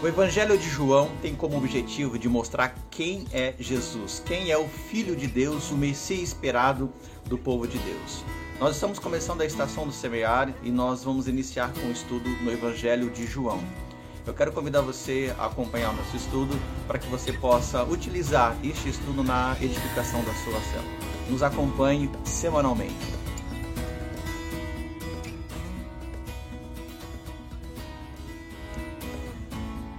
O Evangelho de João tem como objetivo de mostrar quem é Jesus, quem é o Filho de Deus, o Messias esperado do povo de Deus. Nós estamos começando a estação do semear e nós vamos iniciar com o estudo no Evangelho de João. Eu quero convidar você a acompanhar o nosso estudo para que você possa utilizar este estudo na edificação da sua célula. Nos acompanhe semanalmente.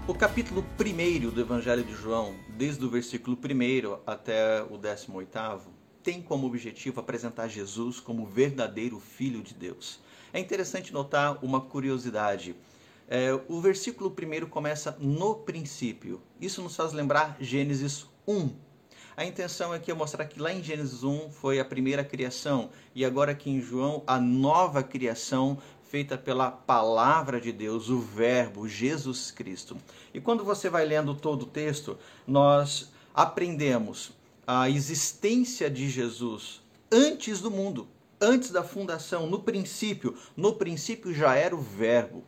O capítulo 1 do Evangelho de João, desde o versículo 1 até o 18, tem como objetivo apresentar Jesus como verdadeiro Filho de Deus. É interessante notar uma curiosidade. É, o versículo 1 começa no princípio. Isso nos faz lembrar Gênesis 1. A intenção aqui é mostrar que lá em Gênesis 1 foi a primeira criação e agora aqui em João a nova criação feita pela palavra de Deus, o Verbo, Jesus Cristo. E quando você vai lendo todo o texto, nós aprendemos a existência de Jesus antes do mundo, antes da fundação, no princípio. No princípio já era o Verbo.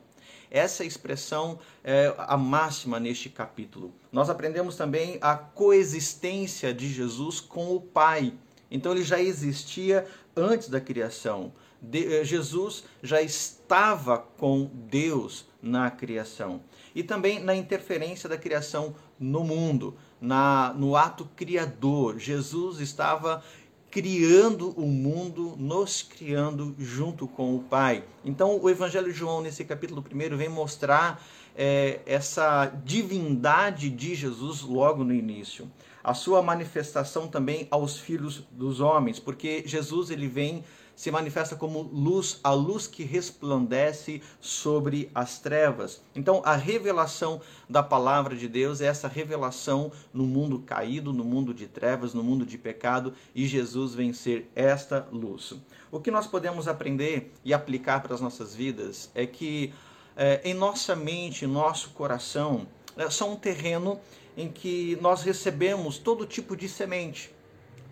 Essa expressão é a máxima neste capítulo. Nós aprendemos também a coexistência de Jesus com o Pai. Então ele já existia antes da criação. Eh, Jesus já estava com Deus na criação. E também na interferência da criação no mundo, na, no ato criador. Jesus estava criando o mundo, nos criando junto com o Pai. Então, o Evangelho de João, nesse capítulo 1, vem mostrar é, essa divindade de Jesus logo no início. A sua manifestação também aos filhos dos homens, porque Jesus ele vem se manifesta como luz, a luz que resplandece sobre as trevas. Então, a revelação da palavra de Deus é essa revelação no mundo caído, no mundo de trevas, no mundo de pecado, e Jesus vem ser esta luz. O que nós podemos aprender e aplicar para as nossas vidas é que é, em nossa mente, nosso coração, são um terreno em que nós recebemos todo tipo de semente,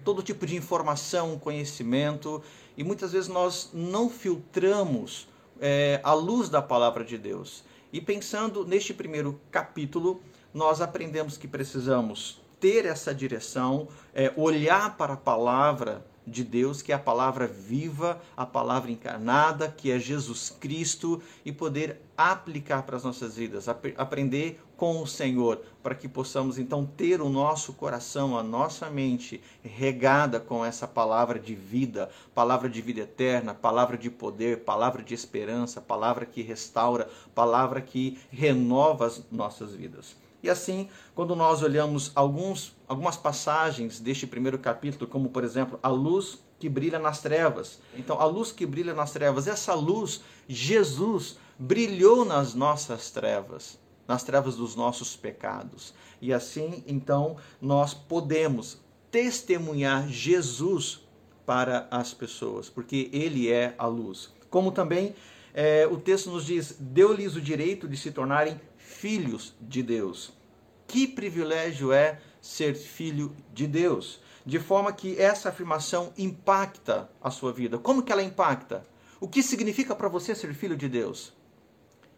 todo tipo de informação, conhecimento, e muitas vezes nós não filtramos é, a luz da palavra de Deus. E pensando neste primeiro capítulo, nós aprendemos que precisamos ter essa direção, é, olhar para a palavra de Deus, que é a palavra viva, a palavra encarnada, que é Jesus Cristo, e poder aplicar para as nossas vidas, ap aprender com o Senhor, para que possamos então ter o nosso coração, a nossa mente regada com essa palavra de vida, palavra de vida eterna, palavra de poder, palavra de esperança, palavra que restaura, palavra que renova as nossas vidas. E assim, quando nós olhamos alguns, algumas passagens deste primeiro capítulo, como por exemplo, a luz que brilha nas trevas. Então, a luz que brilha nas trevas, essa luz, Jesus, brilhou nas nossas trevas, nas trevas dos nossos pecados. E assim, então, nós podemos testemunhar Jesus para as pessoas, porque Ele é a luz. Como também é, o texto nos diz: deu-lhes o direito de se tornarem filhos de Deus. Que privilégio é ser filho de Deus, de forma que essa afirmação impacta a sua vida. Como que ela impacta? O que significa para você ser filho de Deus?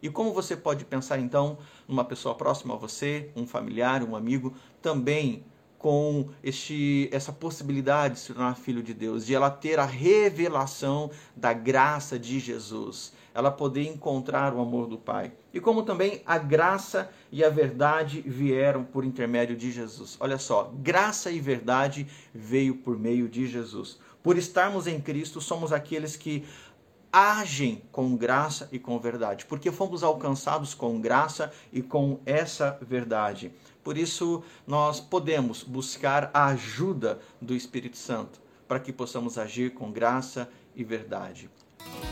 E como você pode pensar então numa pessoa próxima a você, um familiar, um amigo, também com este, essa possibilidade de se tornar filho de Deus, de ela ter a revelação da graça de Jesus, ela poder encontrar o amor do Pai. E como também a graça e a verdade vieram por intermédio de Jesus. Olha só, graça e verdade veio por meio de Jesus. Por estarmos em Cristo, somos aqueles que agem com graça e com verdade, porque fomos alcançados com graça e com essa verdade. Por isso, nós podemos buscar a ajuda do Espírito Santo para que possamos agir com graça e verdade.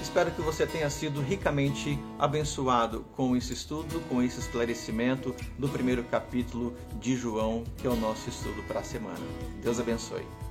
Espero que você tenha sido ricamente abençoado com esse estudo, com esse esclarecimento do primeiro capítulo de João, que é o nosso estudo para a semana. Deus abençoe.